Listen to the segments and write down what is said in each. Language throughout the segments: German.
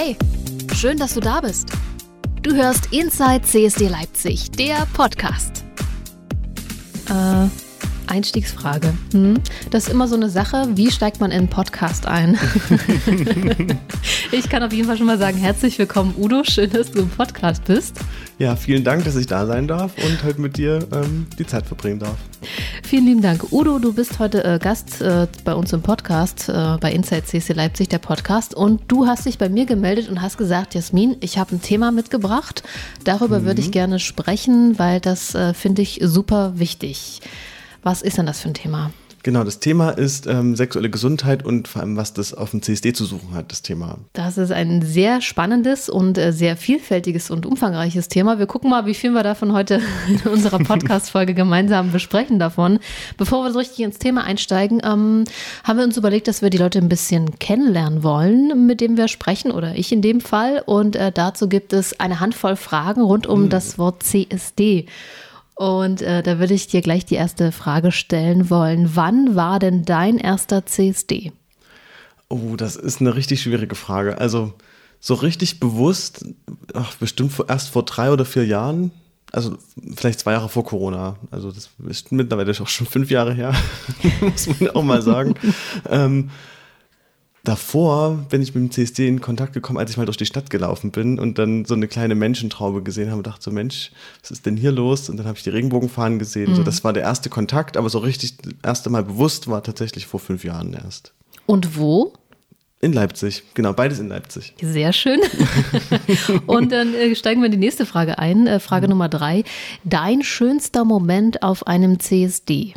Hey, schön, dass du da bist. Du hörst Inside CSD Leipzig, der Podcast. Äh, Einstiegsfrage. Hm? Das ist immer so eine Sache, wie steigt man in einen Podcast ein? ich kann auf jeden Fall schon mal sagen, herzlich willkommen Udo, schön, dass du im Podcast bist. Ja, vielen Dank, dass ich da sein darf und heute mit dir ähm, die Zeit verbringen darf. Vielen lieben Dank. Udo, du bist heute äh, Gast äh, bei uns im Podcast, äh, bei Inside CC Leipzig, der Podcast. Und du hast dich bei mir gemeldet und hast gesagt, Jasmin, ich habe ein Thema mitgebracht. Darüber mhm. würde ich gerne sprechen, weil das äh, finde ich super wichtig. Was ist denn das für ein Thema? Genau, das Thema ist ähm, sexuelle Gesundheit und vor allem, was das auf dem CSD zu suchen hat, das Thema. Das ist ein sehr spannendes und äh, sehr vielfältiges und umfangreiches Thema. Wir gucken mal, wie viel wir davon heute in unserer Podcast-Folge gemeinsam besprechen davon. Bevor wir so richtig ins Thema einsteigen, ähm, haben wir uns überlegt, dass wir die Leute ein bisschen kennenlernen wollen, mit denen wir sprechen, oder ich in dem Fall. Und äh, dazu gibt es eine Handvoll Fragen rund um mhm. das Wort CSD. Und äh, da würde ich dir gleich die erste Frage stellen wollen. Wann war denn dein erster CSD? Oh, das ist eine richtig schwierige Frage. Also so richtig bewusst, ach, bestimmt erst vor drei oder vier Jahren. Also vielleicht zwei Jahre vor Corona. Also das ist mittlerweile auch schon fünf Jahre her, muss man auch mal sagen. ähm, davor bin ich mit dem CSD in Kontakt gekommen, als ich mal durch die Stadt gelaufen bin und dann so eine kleine Menschentraube gesehen habe und dachte so, Mensch, was ist denn hier los? Und dann habe ich die Regenbogenfahnen gesehen. Mhm. So, das war der erste Kontakt, aber so richtig das erste Mal bewusst war tatsächlich vor fünf Jahren erst. Und wo? In Leipzig, genau, beides in Leipzig. Sehr schön. und dann äh, steigen wir in die nächste Frage ein. Äh, Frage mhm. Nummer drei. Dein schönster Moment auf einem CSD?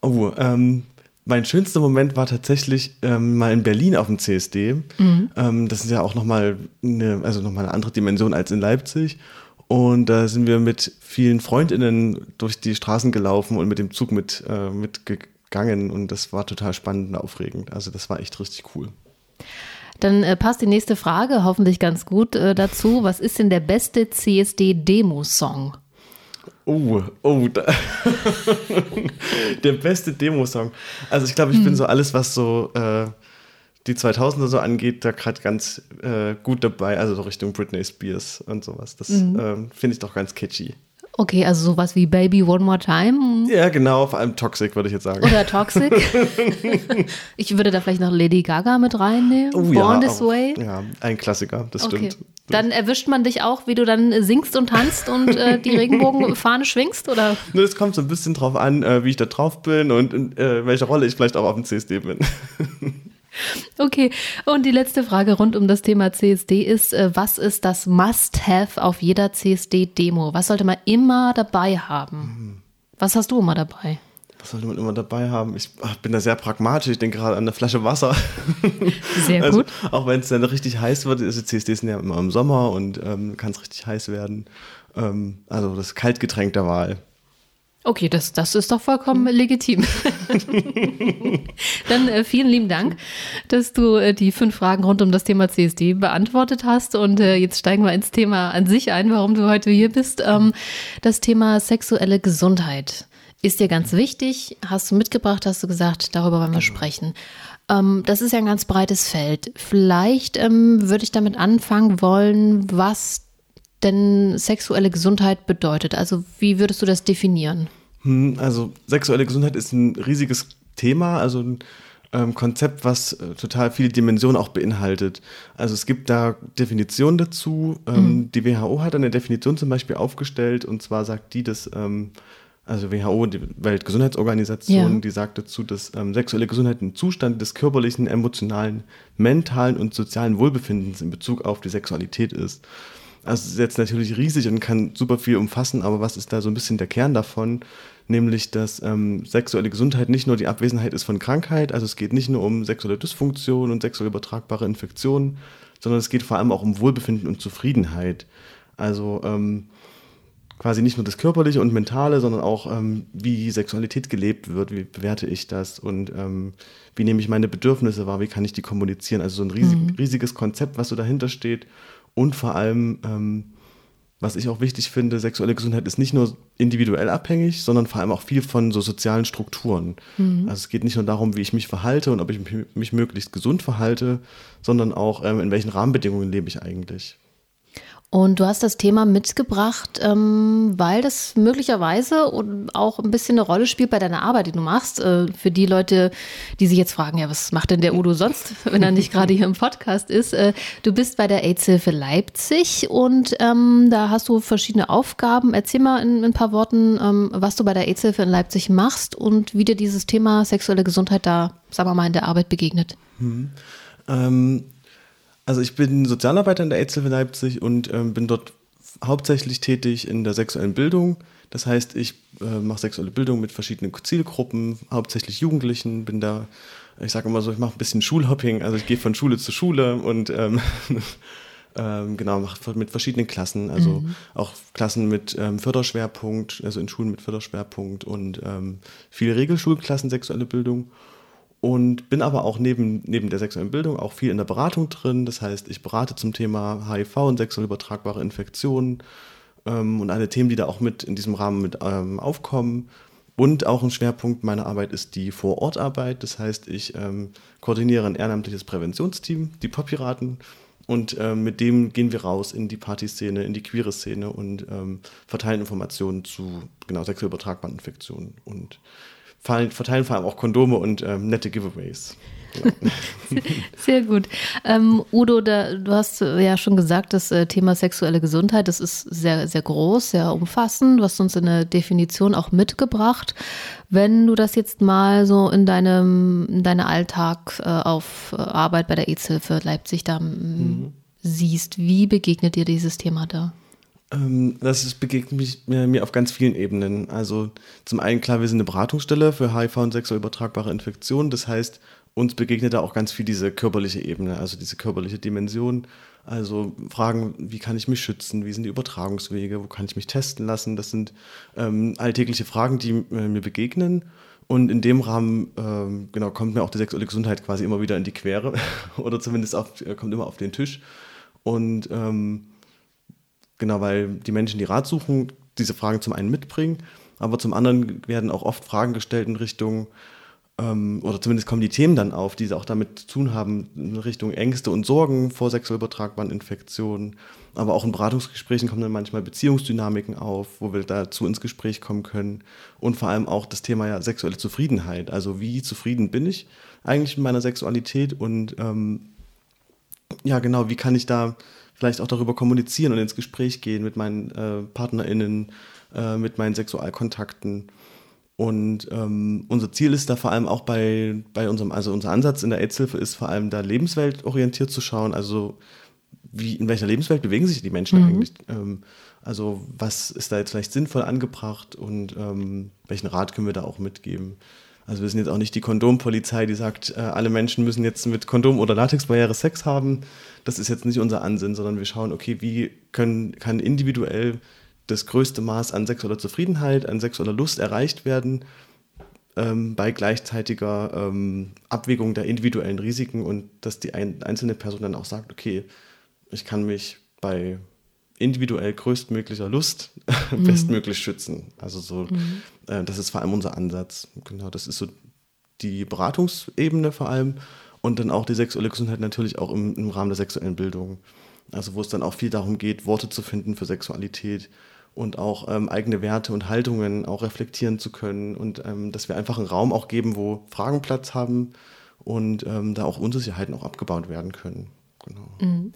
Oh, ähm, mein schönster Moment war tatsächlich ähm, mal in Berlin auf dem CSD. Mhm. Ähm, das ist ja auch nochmal eine, also noch eine andere Dimension als in Leipzig. Und da sind wir mit vielen FreundInnen durch die Straßen gelaufen und mit dem Zug mit, äh, mitgegangen. Und das war total spannend und aufregend. Also das war echt richtig cool. Dann äh, passt die nächste Frage hoffentlich ganz gut äh, dazu. Was ist denn der beste CSD-Demo-Song? Oh, oh, der beste Demo-Song. Also ich glaube, ich hm. bin so alles, was so äh, die 2000er so angeht, da gerade ganz äh, gut dabei. Also so Richtung Britney Spears und sowas. Das mhm. äh, finde ich doch ganz catchy. Okay, also sowas wie Baby One More Time? Ja, genau, vor allem Toxic, würde ich jetzt sagen. Oder Toxic. ich würde da vielleicht noch Lady Gaga mit reinnehmen. Oh, Born ja, This auch, Way. Ja, ein Klassiker, das okay. stimmt. Dann erwischt man dich auch, wie du dann singst und tanzt und äh, die Regenbogenfahne schwingst, oder? Es kommt so ein bisschen drauf an, äh, wie ich da drauf bin und in äh, welcher Rolle ich vielleicht auch auf dem CSD bin. Okay, und die letzte Frage rund um das Thema CSD ist, äh, was ist das Must-Have auf jeder CSD-Demo? Was sollte man immer dabei haben? Was hast du immer dabei? Was sollte man immer dabei haben? Ich bin da sehr pragmatisch. Ich denke gerade an eine Flasche Wasser. Sehr also, gut. Auch wenn es dann richtig heiß wird. Also CSDs sind ja immer im Sommer und ähm, kann es richtig heiß werden. Ähm, also das Kaltgetränk der Wahl. Okay, das, das ist doch vollkommen legitim. Dann äh, vielen lieben Dank, dass du äh, die fünf Fragen rund um das Thema CSD beantwortet hast. Und äh, jetzt steigen wir ins Thema an sich ein, warum du heute hier bist. Ähm, das Thema sexuelle Gesundheit ist dir ganz wichtig. Hast du mitgebracht, hast du gesagt, darüber wollen wir genau. sprechen. Ähm, das ist ja ein ganz breites Feld. Vielleicht ähm, würde ich damit anfangen wollen, was denn sexuelle Gesundheit bedeutet? Also wie würdest du das definieren? Hm, also sexuelle Gesundheit ist ein riesiges Thema, also ein ähm, Konzept, was äh, total viele Dimensionen auch beinhaltet. Also es gibt da Definitionen dazu. Ähm, mhm. Die WHO hat eine Definition zum Beispiel aufgestellt und zwar sagt die, dass ähm, also WHO, die Weltgesundheitsorganisation, ja. die sagt dazu, dass ähm, sexuelle Gesundheit ein Zustand des körperlichen, emotionalen, mentalen und sozialen Wohlbefindens in Bezug auf die Sexualität ist. Also es ist jetzt natürlich riesig und kann super viel umfassen, aber was ist da so ein bisschen der Kern davon? Nämlich, dass ähm, sexuelle Gesundheit nicht nur die Abwesenheit ist von Krankheit, also es geht nicht nur um sexuelle Dysfunktion und sexuell übertragbare Infektionen, sondern es geht vor allem auch um Wohlbefinden und Zufriedenheit. Also ähm, quasi nicht nur das Körperliche und Mentale, sondern auch, ähm, wie Sexualität gelebt wird, wie bewerte ich das und ähm, wie nehme ich meine Bedürfnisse wahr, wie kann ich die kommunizieren. Also so ein riesig, mhm. riesiges Konzept, was so dahinter steht und vor allem, ähm, was ich auch wichtig finde, sexuelle Gesundheit ist nicht nur individuell abhängig, sondern vor allem auch viel von so sozialen Strukturen. Mhm. Also es geht nicht nur darum, wie ich mich verhalte und ob ich mich möglichst gesund verhalte, sondern auch, ähm, in welchen Rahmenbedingungen lebe ich eigentlich. Und du hast das Thema mitgebracht, ähm, weil das möglicherweise auch ein bisschen eine Rolle spielt bei deiner Arbeit, die du machst. Äh, für die Leute, die sich jetzt fragen, ja, was macht denn der Udo sonst, wenn er nicht gerade hier im Podcast ist? Äh, du bist bei der AIDS-Hilfe Leipzig und ähm, da hast du verschiedene Aufgaben. Erzähl mal in, in ein paar Worten, ähm, was du bei der AIDS-Hilfe in Leipzig machst und wie dir dieses Thema sexuelle Gesundheit da, sagen wir mal, in der Arbeit begegnet. Hm. Ähm, also ich bin Sozialarbeiter in der AIDS-Hilfe Leipzig und ähm, bin dort hauptsächlich tätig in der sexuellen Bildung. Das heißt, ich äh, mache sexuelle Bildung mit verschiedenen Zielgruppen, hauptsächlich Jugendlichen, bin da, ich sage immer so, ich mache ein bisschen Schulhopping, also ich gehe von Schule zu Schule und ähm, ähm, genau, mache mit verschiedenen Klassen, also mhm. auch Klassen mit ähm, Förderschwerpunkt, also in Schulen mit Förderschwerpunkt und ähm, viele Regelschulklassen sexuelle Bildung und bin aber auch neben, neben der sexuellen Bildung auch viel in der Beratung drin. Das heißt, ich berate zum Thema HIV und sexuell übertragbare Infektionen ähm, und alle Themen, die da auch mit in diesem Rahmen mit ähm, aufkommen. Und auch ein Schwerpunkt meiner Arbeit ist die Vorortarbeit. Das heißt, ich ähm, koordiniere ein ehrenamtliches Präventionsteam, die Pop-Piraten. Und ähm, mit dem gehen wir raus in die Partyszene, in die queere Szene und ähm, verteilen Informationen zu genau sexuell übertragbaren Infektionen. Und verteilen vor allem auch Kondome und ähm, nette Giveaways. Sehr gut. Ähm, Udo, da, du hast ja schon gesagt, das äh, Thema sexuelle Gesundheit, das ist sehr, sehr groß, sehr umfassend. Du hast uns eine Definition auch mitgebracht. Wenn du das jetzt mal so in deinem in deiner Alltag äh, auf äh, Arbeit bei der AIDS-Hilfe Leipzig da mhm. siehst, wie begegnet dir dieses Thema da? Ähm, das begegnet mich, mir auf ganz vielen Ebenen. Also zum einen klar, wir sind eine Beratungsstelle für HIV und sexuell übertragbare Infektionen. Das heißt, uns begegnet da auch ganz viel diese körperliche Ebene, also diese körperliche Dimension. Also Fragen, wie kann ich mich schützen, wie sind die Übertragungswege, wo kann ich mich testen lassen. Das sind ähm, alltägliche Fragen, die äh, mir begegnen. Und in dem Rahmen ähm, genau, kommt mir auch die sexuelle Gesundheit quasi immer wieder in die Quere oder zumindest auf, äh, kommt immer auf den Tisch. Und ähm, Genau, weil die Menschen, die Rat suchen, diese Fragen zum einen mitbringen, aber zum anderen werden auch oft Fragen gestellt in Richtung, ähm, oder zumindest kommen die Themen dann auf, die auch damit zu tun haben, in Richtung Ängste und Sorgen vor sexuell übertragbaren Infektionen. Aber auch in Beratungsgesprächen kommen dann manchmal Beziehungsdynamiken auf, wo wir dazu ins Gespräch kommen können. Und vor allem auch das Thema ja sexuelle Zufriedenheit. Also wie zufrieden bin ich eigentlich mit meiner Sexualität und ähm, ja, genau, wie kann ich da vielleicht auch darüber kommunizieren und ins Gespräch gehen mit meinen äh, PartnerInnen, äh, mit meinen Sexualkontakten. Und ähm, unser Ziel ist da vor allem auch bei, bei unserem, also unser Ansatz in der AIDS-Hilfe ist vor allem da lebensweltorientiert zu schauen, also wie, in welcher Lebenswelt bewegen sich die Menschen mhm. eigentlich? Ähm, also was ist da jetzt vielleicht sinnvoll angebracht und ähm, welchen Rat können wir da auch mitgeben? Also wir sind jetzt auch nicht die Kondompolizei, die sagt, äh, alle Menschen müssen jetzt mit Kondom oder Latexbarriere Sex haben. Das ist jetzt nicht unser Ansinn, sondern wir schauen, okay, wie können, kann individuell das größte Maß an sexueller Zufriedenheit, an sexueller Lust erreicht werden, ähm, bei gleichzeitiger ähm, Abwägung der individuellen Risiken und dass die ein, einzelne Person dann auch sagt, okay, ich kann mich bei individuell größtmöglicher Lust mhm. bestmöglich schützen. Also so, mhm. äh, das ist vor allem unser Ansatz. Genau, das ist so die Beratungsebene vor allem und dann auch die sexuelle Gesundheit natürlich auch im, im Rahmen der sexuellen Bildung. Also wo es dann auch viel darum geht, Worte zu finden für Sexualität und auch ähm, eigene Werte und Haltungen auch reflektieren zu können und ähm, dass wir einfach einen Raum auch geben, wo Fragen Platz haben und ähm, da auch Unsicherheiten auch abgebaut werden können. Genau. Mhm.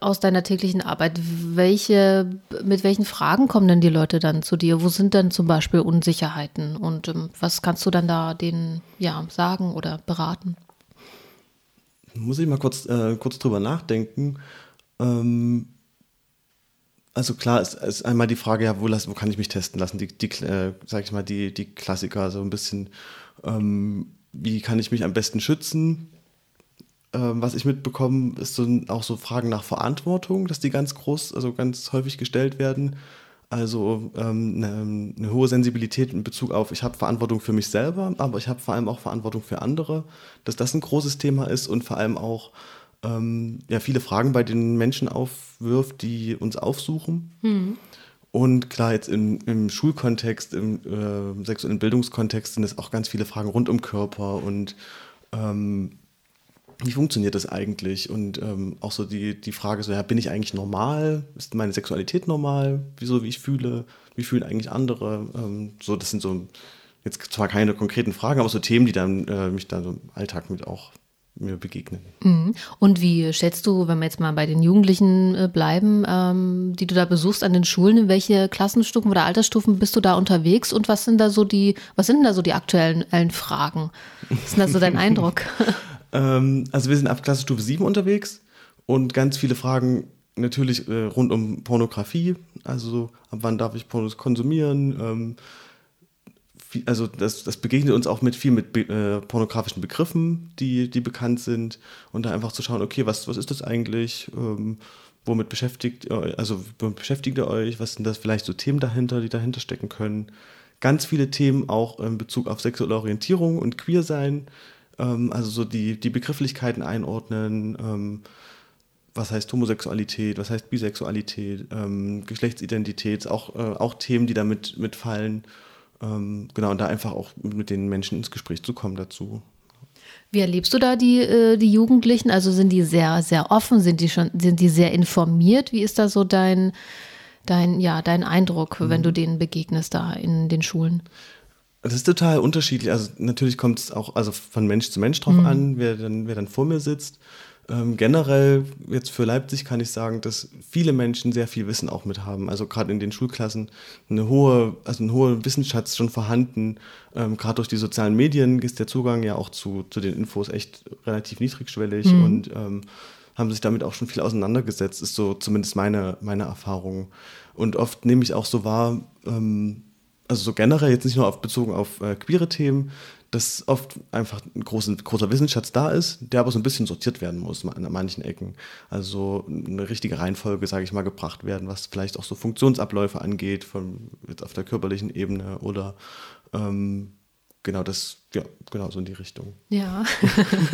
Aus deiner täglichen Arbeit, welche, mit welchen Fragen kommen denn die Leute dann zu dir? Wo sind denn zum Beispiel Unsicherheiten? Und ähm, was kannst du dann da denen ja, sagen oder beraten? Muss ich mal kurz, äh, kurz drüber nachdenken. Ähm, also klar ist, ist, einmal die Frage, ja, wo, lass, wo kann ich mich testen lassen? Die, die äh, sag ich mal, die, die Klassiker, so ein bisschen, ähm, wie kann ich mich am besten schützen? Ähm, was ich mitbekomme, ist so, auch so Fragen nach Verantwortung, dass die ganz groß, also ganz häufig gestellt werden. Also ähm, eine, eine, hohe Sensibilität in Bezug auf, ich habe Verantwortung für mich selber, aber ich habe vor allem auch Verantwortung für andere, dass das ein großes Thema ist und vor allem auch ähm, ja viele Fragen bei den Menschen aufwirft, die uns aufsuchen. Mhm. Und klar, jetzt im, im Schulkontext, im äh, sexuellen Bildungskontext sind es auch ganz viele Fragen rund um Körper und ähm, wie funktioniert das eigentlich? Und ähm, auch so die, die Frage so, ja, bin ich eigentlich normal? Ist meine Sexualität normal? Wieso, wie ich fühle? Wie fühlen eigentlich andere? Ähm, so, das sind so jetzt zwar keine konkreten Fragen, aber so Themen, die dann äh, mich dann so im Alltag mit auch mir begegnen. Mhm. Und wie schätzt du, wenn wir jetzt mal bei den Jugendlichen äh, bleiben, ähm, die du da besuchst an den Schulen, in welche Klassenstufen oder Altersstufen bist du da unterwegs und was sind da so die, was sind da so die aktuellen Fragen? Was ist denn da so dein Eindruck? ähm, also wir sind ab Klassenstufe 7 unterwegs und ganz viele Fragen natürlich äh, rund um Pornografie, also ab wann darf ich Pornos konsumieren, ähm, also das, das begegnet uns auch mit viel mit äh, pornografischen Begriffen, die, die bekannt sind. Und da einfach zu schauen, okay, was, was ist das eigentlich? Ähm, womit beschäftigt ihr, also womit beschäftigt ihr euch? Was sind das vielleicht so Themen dahinter, die dahinter stecken können? Ganz viele Themen auch in Bezug auf sexuelle Orientierung und Queersein. Ähm, also so die, die Begrifflichkeiten einordnen. Ähm, was heißt Homosexualität, was heißt Bisexualität, ähm, Geschlechtsidentität, auch, äh, auch Themen, die damit mitfallen. Ähm, genau, und da einfach auch mit den Menschen ins Gespräch zu kommen dazu. Wie erlebst du da die, äh, die Jugendlichen? Also sind die sehr, sehr offen? Sind die schon, sind die sehr informiert? Wie ist da so dein, dein, ja, dein Eindruck, mhm. wenn du denen begegnest da in den Schulen? Das ist total unterschiedlich. Also natürlich kommt es auch also von Mensch zu Mensch drauf mhm. an, wer dann, wer dann vor mir sitzt. Ähm, generell jetzt für Leipzig kann ich sagen, dass viele Menschen sehr viel Wissen auch mit haben. Also gerade in den Schulklassen eine hohe, also ein hoher Wissensschatz schon vorhanden. Ähm, gerade durch die sozialen Medien ist der Zugang ja auch zu, zu den Infos echt relativ niedrigschwellig mhm. und ähm, haben sich damit auch schon viel auseinandergesetzt, ist so zumindest meine, meine Erfahrung. Und oft nehme ich auch so wahr, ähm, also so generell jetzt nicht nur auf, bezogen auf äh, queere Themen, dass oft einfach ein großer, großer Wissensschatz da ist, der aber so ein bisschen sortiert werden muss an manchen Ecken. Also eine richtige Reihenfolge, sage ich mal, gebracht werden, was vielleicht auch so Funktionsabläufe angeht, von, jetzt auf der körperlichen Ebene oder ähm, genau das, ja, genau so in die Richtung. Ja.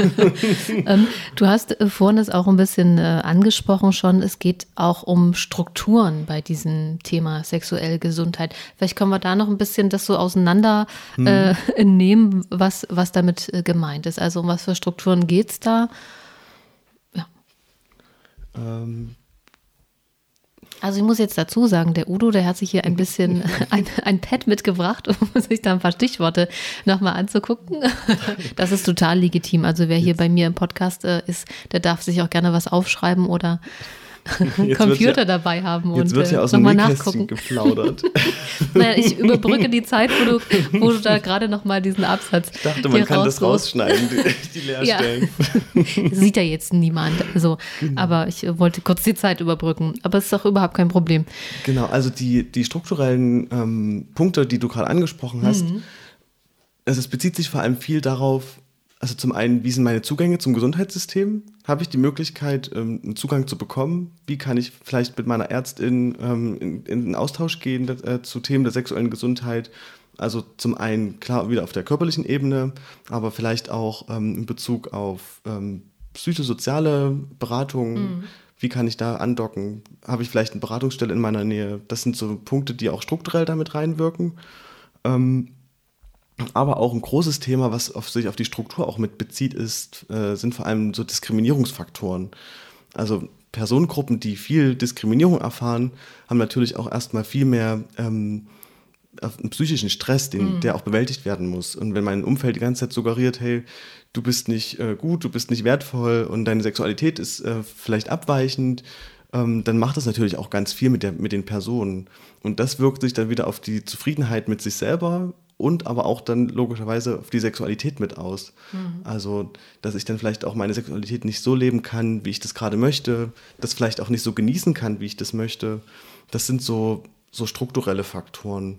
ähm, du hast äh, vorhin es auch ein bisschen äh, angesprochen schon, es geht auch um Strukturen bei diesem Thema sexuelle Gesundheit. Vielleicht können wir da noch ein bisschen das so auseinander hm. äh, nehmen, was, was damit äh, gemeint ist. Also um was für Strukturen geht es da? Ja. Ähm, also ich muss jetzt dazu sagen, der Udo, der hat sich hier ein bisschen ein, ein Pad mitgebracht, um sich da ein paar Stichworte nochmal anzugucken. Das ist total legitim. Also wer hier bei mir im Podcast äh, ist, der darf sich auch gerne was aufschreiben oder Computer ja, dabei haben und jetzt wird ja äh, aus nochmal nachgucken. geplaudert. naja, ich überbrücke die Zeit, wo du, wo du da gerade nochmal diesen Absatz. Ich dachte, man kann das rausschneiden, die, die Leerstellen. Ja. Sieht ja jetzt niemand. So. Genau. Aber ich wollte kurz die Zeit überbrücken. Aber es ist auch überhaupt kein Problem. Genau, also die, die strukturellen ähm, Punkte, die du gerade angesprochen hast, mhm. also es bezieht sich vor allem viel darauf, also zum einen, wie sind meine Zugänge zum Gesundheitssystem? Habe ich die Möglichkeit, ähm, einen Zugang zu bekommen? Wie kann ich vielleicht mit meiner Ärztin ähm, in, einen Austausch gehen äh, zu Themen der sexuellen Gesundheit? Also zum einen klar wieder auf der körperlichen Ebene, aber vielleicht auch ähm, in Bezug auf psychosoziale Beratung. Mhm. Wie kann ich da andocken? Habe ich vielleicht eine Beratungsstelle in meiner Nähe? Das sind so Punkte, die auch strukturell damit reinwirken. Ähm, aber auch ein großes Thema, was auf sich auf die Struktur auch mit bezieht, ist, äh, sind vor allem so Diskriminierungsfaktoren. Also Personengruppen, die viel Diskriminierung erfahren, haben natürlich auch erstmal viel mehr ähm, einen psychischen Stress, den, mhm. der auch bewältigt werden muss. Und wenn mein Umfeld die ganze Zeit suggeriert, hey, du bist nicht äh, gut, du bist nicht wertvoll und deine Sexualität ist äh, vielleicht abweichend, ähm, dann macht das natürlich auch ganz viel mit, der, mit den Personen. Und das wirkt sich dann wieder auf die Zufriedenheit mit sich selber und aber auch dann logischerweise auf die Sexualität mit aus. Mhm. Also, dass ich dann vielleicht auch meine Sexualität nicht so leben kann, wie ich das gerade möchte, das vielleicht auch nicht so genießen kann, wie ich das möchte. Das sind so, so strukturelle Faktoren.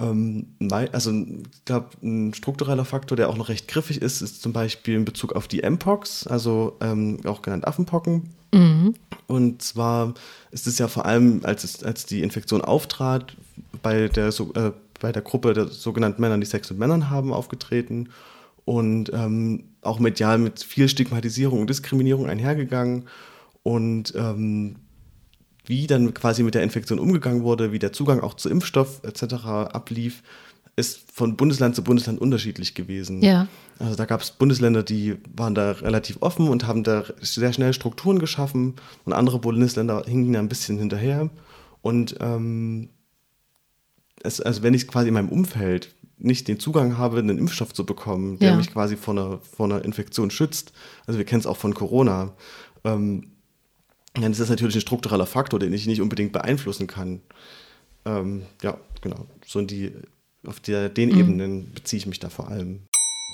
Ähm, also, ich glaube, ein struktureller Faktor, der auch noch recht griffig ist, ist zum Beispiel in Bezug auf die Mpox, also ähm, auch genannt Affenpocken. Mhm. Und zwar ist es ja vor allem, als, es, als die Infektion auftrat, bei der, äh, bei der Gruppe der sogenannten Männer, die Sex mit Männern haben, aufgetreten. und ähm, auch medial mit viel Stigmatisierung und Diskriminierung einhergegangen. Und ähm, wie dann quasi mit der Infektion umgegangen wurde, wie der Zugang auch zu Impfstoff etc. ablief, ist von Bundesland zu Bundesland unterschiedlich gewesen. Ja. Also da gab es Bundesländer, die waren da relativ offen und haben da sehr schnell Strukturen geschaffen und andere Bundesländer hingen da ein bisschen hinterher. Und ähm, es, also wenn ich quasi in meinem Umfeld nicht den Zugang habe, einen Impfstoff zu bekommen, der Ja. mich quasi vor einer, vor einer Infektion schützt, also wir kennen es auch von Corona, ähm, dann ist das natürlich ein struktureller Faktor, den ich nicht unbedingt beeinflussen kann. Ähm, ja, genau. So in die, auf der, den Mhm. Ebenen beziehe ich mich da vor allem.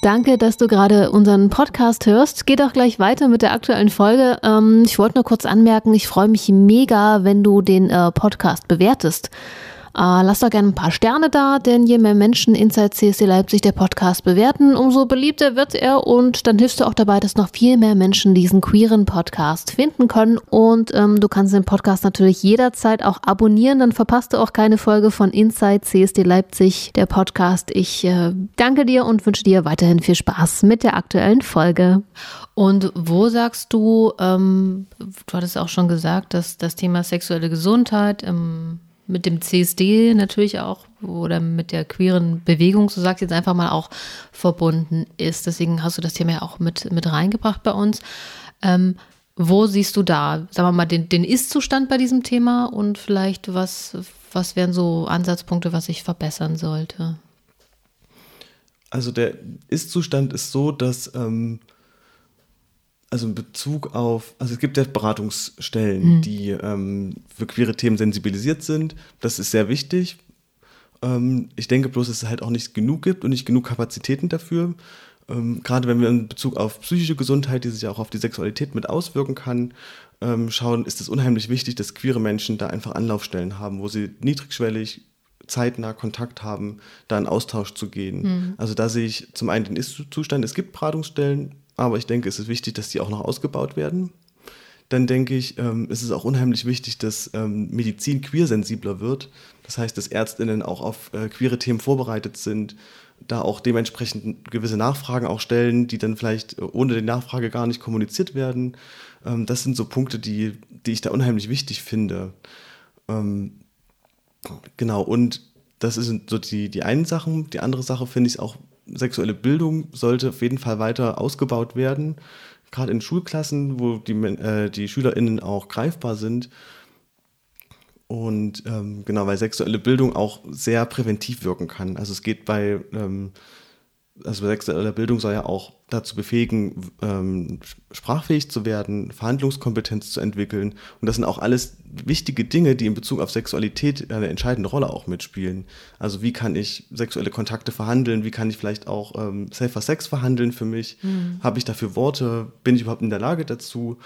Danke, dass du gerade unseren Podcast hörst. Geht auch gleich weiter mit der aktuellen Folge. Ähm, ich wollte nur kurz anmerken, ich freue mich mega, wenn du den äh, Podcast bewertest. Äh, lass doch gerne ein paar Sterne da, denn je mehr Menschen Inside CSD Leipzig der Podcast bewerten, umso beliebter wird er und dann hilfst du auch dabei, dass noch viel mehr Menschen diesen queeren Podcast finden können. Und ähm, du kannst den Podcast natürlich jederzeit auch abonnieren, dann verpasst du auch keine Folge von Inside CSD Leipzig, der Podcast. Ich äh, danke dir und wünsche dir weiterhin viel Spaß mit der aktuellen Folge. Und wo sagst du, ähm, du hattest auch schon gesagt, dass das Thema sexuelle Gesundheit ähm, mit dem CSD natürlich auch oder mit der queeren Bewegung, so sagst jetzt einfach mal auch verbunden ist. Deswegen hast du das Thema ja auch mit, mit reingebracht bei uns. Ähm, wo siehst du da, sagen wir mal, den, den Ist-Zustand bei diesem Thema und vielleicht was, was wären so Ansatzpunkte, was sich verbessern sollte? Also der Ist-Zustand ist so, dass ähm, also in Bezug auf, also es gibt ja Beratungsstellen, die ähm, für queere Themen sensibilisiert sind. Das ist sehr wichtig. Ähm, ich denke bloß, dass es halt auch nicht genug gibt und nicht genug Kapazitäten dafür. Ähm, gerade wenn wir in Bezug auf psychische Gesundheit, die sich ja auch auf die Sexualität mit auswirken kann, ähm, schauen, ist es unheimlich wichtig, dass queere Menschen da einfach Anlaufstellen haben, wo sie niedrigschwellig zeitnah Kontakt haben, da in Austausch zu gehen. Also da sehe ich zum einen den Ist-Zustand, es gibt Beratungsstellen, aber ich denke, es ist wichtig, dass die auch noch ausgebaut werden. Dann denke ich, ähm, ist auch unheimlich wichtig, dass ähm, Medizin queersensibler wird. Das heißt, dass Ärztinnen auch auf äh, queere Themen vorbereitet sind, da auch dementsprechend gewisse Nachfragen auch stellen, die dann vielleicht äh, ohne die Nachfrage gar nicht kommuniziert werden. Ähm, das sind so Punkte, die, die ich da unheimlich wichtig finde. Ähm, Genau, und das sind so die, die einen Sachen. Die andere Sache finde ich auch, sexuelle Bildung sollte auf jeden Fall weiter ausgebaut werden. Gerade in Schulklassen, wo die, äh, die SchülerInnen auch greifbar sind. Und ähm, genau, weil sexuelle Bildung auch sehr präventiv wirken kann. Also es geht bei, ähm, also sexuelle Bildung soll ja auch dazu befähigen, ähm, sprachfähig zu werden, Verhandlungskompetenz zu entwickeln. Und das sind auch alles wichtige Dinge, die in Bezug auf Sexualität eine entscheidende Rolle auch mitspielen. Also wie kann ich sexuelle Kontakte verhandeln? Wie kann ich vielleicht auch ähm, Safer Sex verhandeln für mich? Habe ich dafür Worte? Bin ich überhaupt in der Lage dazu?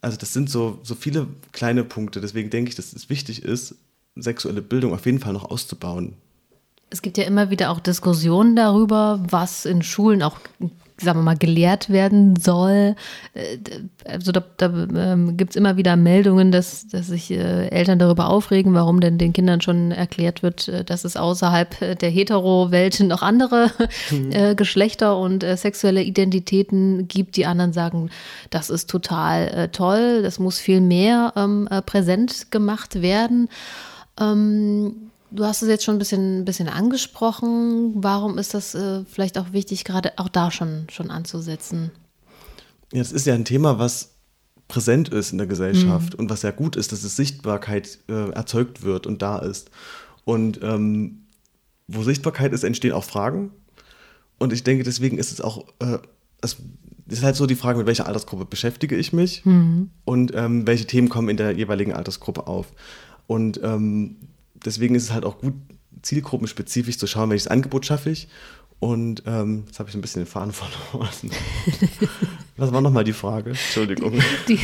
Also das sind so, so viele kleine Punkte. Deswegen denke ich, dass es wichtig ist, sexuelle Bildung auf jeden Fall noch auszubauen. Es gibt ja immer wieder auch Diskussionen darüber, was in Schulen auch, sagen wir mal, gelehrt werden soll. Äh, Also da, da ähm, gibt es immer wieder Meldungen, dass, dass sich äh, Eltern darüber aufregen, warum denn den Kindern schon erklärt wird, äh, dass es außerhalb äh, der Hetero-Welt noch andere äh, Geschlechter und äh, sexuelle Identitäten gibt. Die anderen sagen, das ist total toll, das muss viel mehr ähm, äh, präsent gemacht werden. Ähm, Du hast es jetzt schon ein bisschen, ein bisschen angesprochen. Warum ist das äh, vielleicht auch wichtig, gerade auch da schon, schon anzusetzen? Ja, das ist ja ein Thema, was präsent ist in der Gesellschaft und was ja gut ist, dass es Sichtbarkeit äh, erzeugt wird und da ist. Und ähm, wo Sichtbarkeit ist, entstehen auch Fragen. Und ich denke, deswegen ist es auch, äh, es ist halt so die Frage, mit welcher Altersgruppe beschäftige ich mich und ähm, welche Themen kommen in der jeweiligen Altersgruppe auf. Und ähm, deswegen ist es halt auch gut, zielgruppenspezifisch zu schauen, welches Angebot schaffe ich. Und ähm, jetzt habe ich ein bisschen den Faden verloren. Was war nochmal die Frage? Entschuldigung. Die,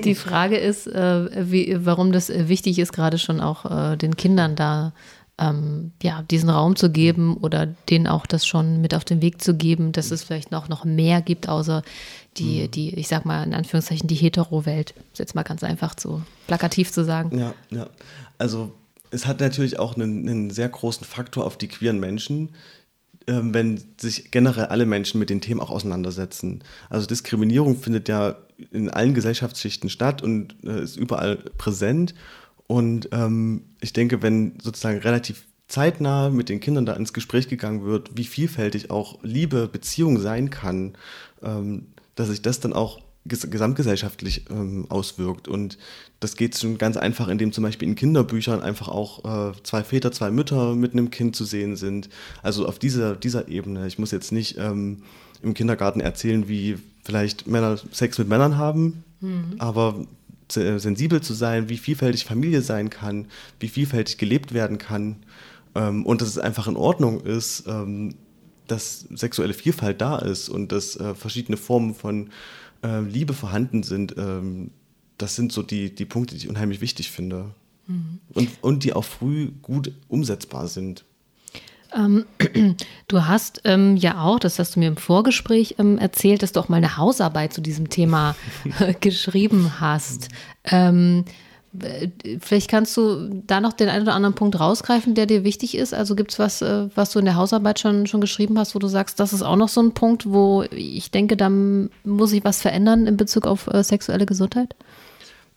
die Frage ist, äh, wie, warum das äh, wichtig ist, gerade schon auch äh, den Kindern da ähm, ja, diesen Raum zu geben oder denen auch das schon mit auf den Weg zu geben, dass es vielleicht noch, noch mehr gibt, außer die, die, ich sag mal in Anführungszeichen, die Hetero-Welt. Ist jetzt mal ganz einfach so plakativ zu sagen. Ja, ja. Also es hat natürlich auch einen, einen sehr großen Faktor auf die queeren Menschen, ähm, wenn sich generell alle Menschen mit den Themen auch auseinandersetzen. Also Diskriminierung findet ja in allen Gesellschaftsschichten statt und äh, ist überall präsent. Und ähm, ich denke, wenn sozusagen relativ zeitnah mit den Kindern da ins Gespräch gegangen wird, wie vielfältig auch Liebe, Beziehung sein kann, ähm, dass sich das dann auch gesamtgesellschaftlich ähm, auswirkt. Und das geht schon ganz einfach, indem zum Beispiel in Kinderbüchern einfach auch äh, zwei Väter, zwei Mütter mit einem Kind zu sehen sind. Also auf dieser, dieser Ebene. Ich muss jetzt nicht ähm, im Kindergarten erzählen, wie vielleicht Männer Sex mit Männern haben, mhm. aber sensibel zu sein, wie vielfältig Familie sein kann, wie vielfältig gelebt werden kann ähm, und dass es einfach in Ordnung ist, ähm, dass sexuelle Vielfalt da ist und dass äh, verschiedene Formen von äh, Liebe vorhanden sind, ähm, das sind so die, die Punkte, die ich unheimlich wichtig finde. Mhm. Und, und die auch früh gut umsetzbar sind. Ähm, du hast ähm, ja auch, das hast du mir im Vorgespräch ähm, erzählt, dass du auch mal eine Hausarbeit zu diesem Thema geschrieben hast. Ähm, Vielleicht kannst du da noch den einen oder anderen Punkt rausgreifen, der dir wichtig ist. Also gibt es was, äh, was du in der Hausarbeit schon, schon geschrieben hast, wo du sagst, das ist auch noch so ein Punkt, wo ich denke, da muss sich was verändern in Bezug auf äh, sexuelle Gesundheit?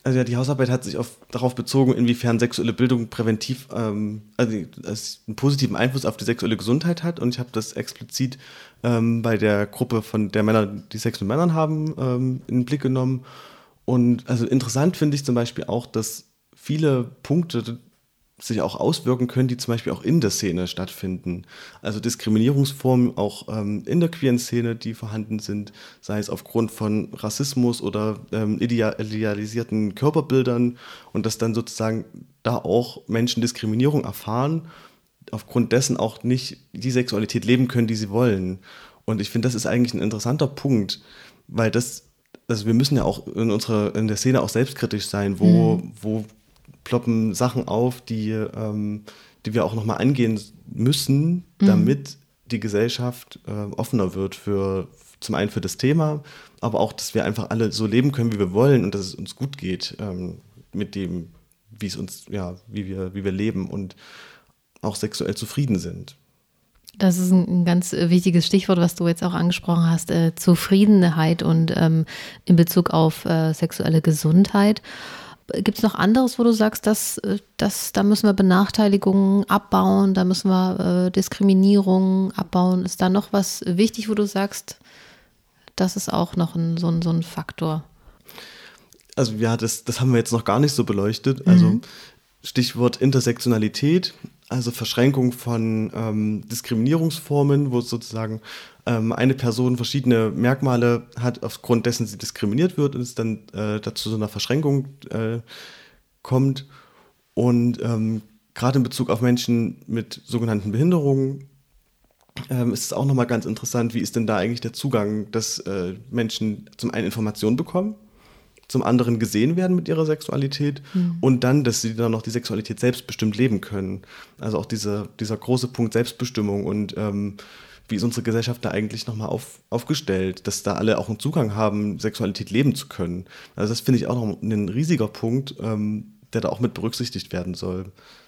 Also ja, die Hausarbeit hat sich auf, darauf bezogen, inwiefern sexuelle Bildung präventiv, ähm, also einen positiven Einfluss auf die sexuelle Gesundheit hat. Und ich habe das explizit ähm, bei der Gruppe von der Männer, die Sex mit Männern haben, ähm, in den Blick genommen und also interessant finde ich zum Beispiel auch, dass viele Punkte sich auch auswirken können, die zum Beispiel auch in der Szene stattfinden. Also Diskriminierungsformen auch ähm, in der queeren Szene, die vorhanden sind, sei es aufgrund von Rassismus oder ähm, idealisierten Körperbildern und dass dann sozusagen da auch Menschen Diskriminierung erfahren, aufgrund dessen auch nicht die Sexualität leben können, die sie wollen. Und ich finde, das ist eigentlich ein interessanter Punkt, weil das also wir müssen ja auch in unserer, in der Szene auch selbstkritisch sein, wo, mhm. wo ploppen Sachen auf, die, ähm, die wir auch nochmal angehen müssen, mhm. damit die Gesellschaft äh, offener wird für zum einen für das Thema, aber auch, dass wir einfach alle so leben können, wie wir wollen und dass es uns gut geht ähm, mit dem, wie es uns, ja, wie wir, wie wir leben und auch sexuell zufrieden sind. Das ist ein, ganz äh, wichtiges Stichwort, was du jetzt auch angesprochen hast, äh, Zufriedenheit und ähm, in Bezug auf äh, sexuelle Gesundheit. Gibt es noch anderes, wo du sagst, dass, äh, dass da müssen wir Benachteiligungen abbauen, da müssen wir äh, Diskriminierung abbauen? Ist da noch was wichtig, wo du sagst, das ist auch noch ein, so, ein, so ein Faktor? Also ja, das, das haben wir jetzt noch gar nicht so beleuchtet. Also mhm. Stichwort Intersektionalität also Verschränkung von ähm, Diskriminierungsformen, wo sozusagen ähm, eine Person verschiedene Merkmale hat, aufgrund dessen sie diskriminiert wird und es dann äh, dazu so einer Verschränkung äh, kommt. Und ähm, gerade in Bezug auf Menschen mit sogenannten Behinderungen ähm, ist es auch nochmal ganz interessant, wie ist denn da eigentlich der Zugang, dass äh, Menschen zum einen Informationen bekommen zum anderen gesehen werden mit ihrer Sexualität mhm. und dann, dass sie dann noch die Sexualität selbstbestimmt leben können. Also auch diese, dieser große Punkt Selbstbestimmung und ähm, wie ist unsere Gesellschaft da eigentlich nochmal auf, aufgestellt, dass da alle auch einen Zugang haben, Sexualität leben zu können. Also das finde ich auch noch ein riesiger Punkt, ähm, der da auch mit berücksichtigt werden soll.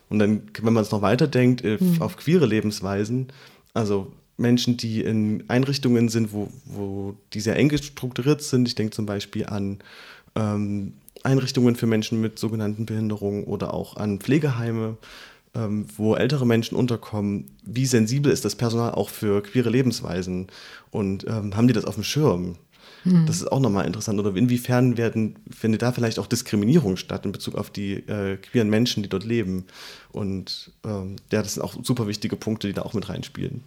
Und dann, wenn man es noch weiterdenkt, äh, mhm. auf queere Lebensweisen, also Menschen, die in Einrichtungen sind, wo, wo die sehr eng strukturiert sind. Ich denke zum Beispiel an ähm, Einrichtungen für Menschen mit sogenannten Behinderungen oder auch an Pflegeheime, ähm, wo ältere Menschen unterkommen. Wie sensibel ist das Personal auch für queere Lebensweisen und ähm, haben die das auf dem Schirm? Hm. Das ist auch nochmal interessant. Oder inwiefern werden, findet da vielleicht auch Diskriminierung statt in Bezug auf die äh, queeren Menschen, die dort leben? Und ähm, ja, das sind auch super wichtige Punkte, die da auch mit reinspielen.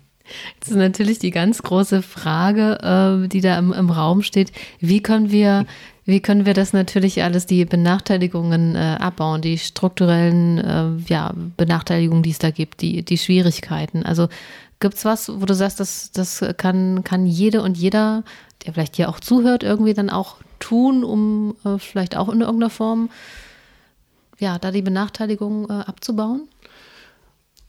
Das ist natürlich die ganz große Frage, äh, die da im, im Raum steht. Wie können wir wie können wir das natürlich alles, die Benachteiligungen äh, abbauen, die strukturellen äh, ja, Benachteiligungen, die es da gibt, die, die Schwierigkeiten? Also gibt es was, wo du sagst, das, das kann, kann jede und jeder, der vielleicht hier auch zuhört, irgendwie dann auch tun, um äh, vielleicht auch in irgendeiner Form ja, da die Benachteiligung äh, abzubauen?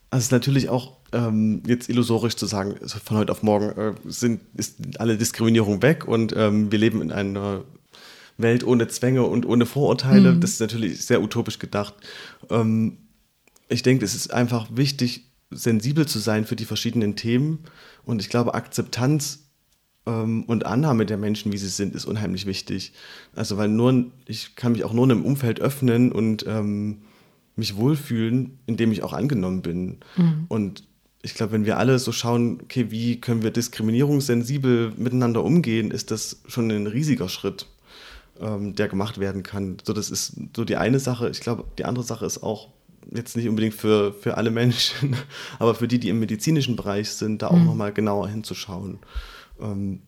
Also es natürlich auch ähm, jetzt illusorisch zu sagen, also von heute auf morgen äh, sind, ist alle Diskriminierung weg und ähm, wir leben in einer Welt ohne Zwänge und ohne Vorurteile. Mhm. Das ist natürlich sehr utopisch gedacht. Ähm, ich denke, es ist einfach wichtig, sensibel zu sein für die verschiedenen Themen. Und ich glaube, Akzeptanz ähm, und Annahme der Menschen, wie sie sind, ist unheimlich wichtig. Also, weil nur, ich kann mich auch nur in einem Umfeld öffnen und ähm, mich wohlfühlen, indem ich auch angenommen bin. Mhm. Und ich glaube, wenn wir alle so schauen, okay, wie können wir diskriminierungssensibel miteinander umgehen, ist das schon ein riesiger Schritt, ähm, der gemacht werden kann. So, das ist so die eine Sache. Ich glaube, die andere Sache ist auch jetzt nicht unbedingt für, für alle Menschen, aber für die, die im medizinischen Bereich sind, da auch mhm. nochmal genauer hinzuschauen. Ähm,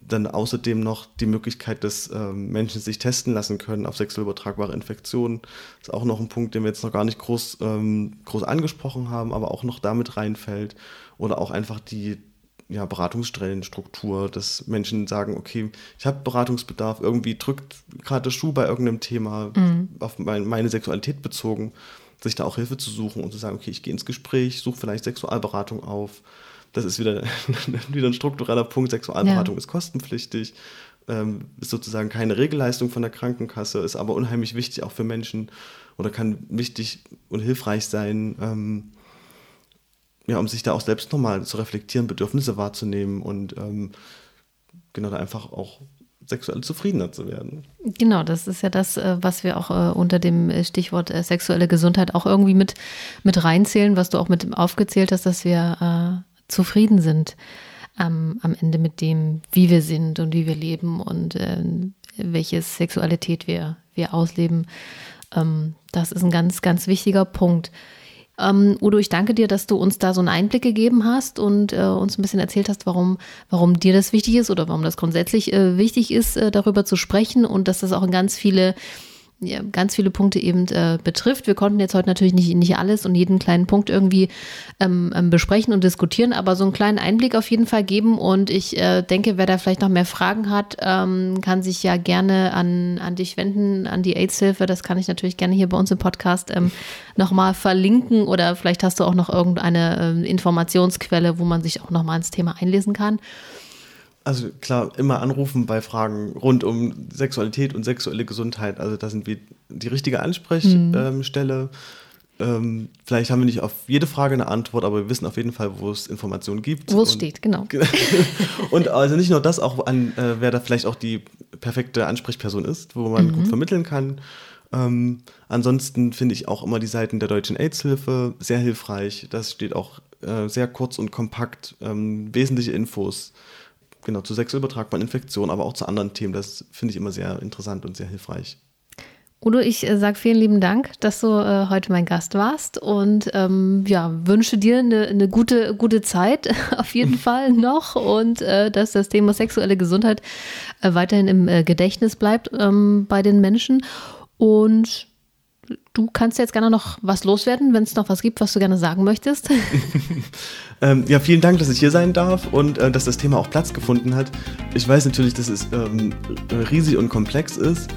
dann außerdem noch die Möglichkeit, dass ähm, Menschen sich testen lassen können auf sexuell übertragbare Infektionen. Das ist auch noch ein Punkt, den wir jetzt noch gar nicht groß, ähm, groß angesprochen haben, aber auch noch damit reinfällt. Oder auch einfach die ja, Beratungsstellenstruktur, dass Menschen sagen, okay, ich habe Beratungsbedarf, irgendwie drückt gerade der Schuh bei irgendeinem Thema mhm. auf mein, meine Sexualität bezogen, sich da auch Hilfe zu suchen und zu sagen, okay, ich gehe ins Gespräch, suche vielleicht Sexualberatung auf das ist wieder, wieder ein struktureller Punkt. Sexualberatung ja. ist kostenpflichtig, ähm, ist sozusagen keine Regelleistung von der Krankenkasse, ist aber unheimlich wichtig auch für Menschen oder kann wichtig und hilfreich sein, ähm, ja, um sich da auch selbst nochmal zu reflektieren, Bedürfnisse wahrzunehmen und ähm, genau da einfach auch sexuell zufriedener zu werden. Genau, das ist ja das, äh, was wir auch äh, unter dem Stichwort äh, sexuelle Gesundheit auch irgendwie mit, mit reinzählen, was du auch mit aufgezählt hast, dass wir zufrieden sind ähm, am Ende mit dem, wie wir sind und wie wir leben und äh, welche Sexualität wir, wir ausleben. Ähm, das ist ein ganz, ganz wichtiger Punkt. Ähm, Udo, ich danke dir, dass du uns da so einen Einblick gegeben hast und äh, uns ein bisschen erzählt hast, warum, warum dir das wichtig ist oder warum das grundsätzlich äh, wichtig ist, äh, darüber zu sprechen und dass das auch in ganz viele ja, ganz viele Punkte eben äh, betrifft. Wir konnten jetzt heute natürlich nicht, nicht alles und jeden kleinen Punkt irgendwie ähm, ähm, besprechen und diskutieren, aber so einen kleinen Einblick auf jeden Fall geben. Und ich äh, denke, wer da vielleicht noch mehr Fragen hat, ähm, kann sich ja gerne an, an dich wenden, an die AIDS-Hilfe. Das kann ich natürlich gerne hier bei uns im Podcast ähm, nochmal verlinken oder vielleicht hast du auch noch irgendeine äh, Informationsquelle, wo man sich auch nochmal ins Thema einlesen kann. Also klar, immer anrufen bei Fragen rund um Sexualität und sexuelle Gesundheit. Also da sind wir die richtige Ansprechstelle. Mhm. Ähm, vielleicht haben wir nicht auf jede Frage eine Antwort, aber wir wissen auf jeden Fall, wo es Informationen gibt. Wo es steht, genau. und also nicht nur das, auch an, äh, wer da vielleicht auch die perfekte Ansprechperson ist, wo man mhm. gut vermitteln kann. Ähm, ansonsten finde ich auch immer die Seiten der Deutschen AIDS-Hilfe sehr hilfreich. Das steht auch äh, sehr kurz und kompakt, ähm, wesentliche Infos genau, zu sexuell übertragbaren Infektionen, aber auch zu anderen Themen. Das finde ich immer sehr interessant und sehr hilfreich. Udo, ich äh, sage vielen lieben Dank, dass du äh, heute mein Gast warst und ähm, ja, wünsche dir eine, eine gute, gute Zeit auf jeden Fall noch und äh, dass das Thema sexuelle Gesundheit äh, weiterhin im äh, Gedächtnis bleibt ähm, bei den Menschen. Und du kannst jetzt gerne noch was loswerden, wenn es noch was gibt, was du gerne sagen möchtest. ähm, ja, vielen Dank, dass ich hier sein darf und äh, dass das Thema auch Platz gefunden hat. Ich weiß natürlich, dass es ähm, riesig und komplex ist,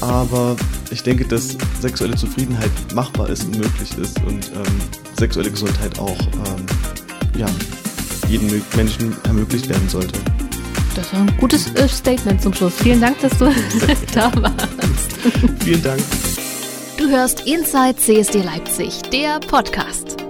aber ich denke, dass sexuelle Zufriedenheit machbar ist und möglich ist und ähm, sexuelle Gesundheit auch ähm, ja, jedem Menschen ermöglicht werden sollte. Das ist ein gutes äh, Statement zum Schluss. Vielen Dank, dass du da warst. Vielen Dank. Hörst Inside CSD Leipzig, der Podcast.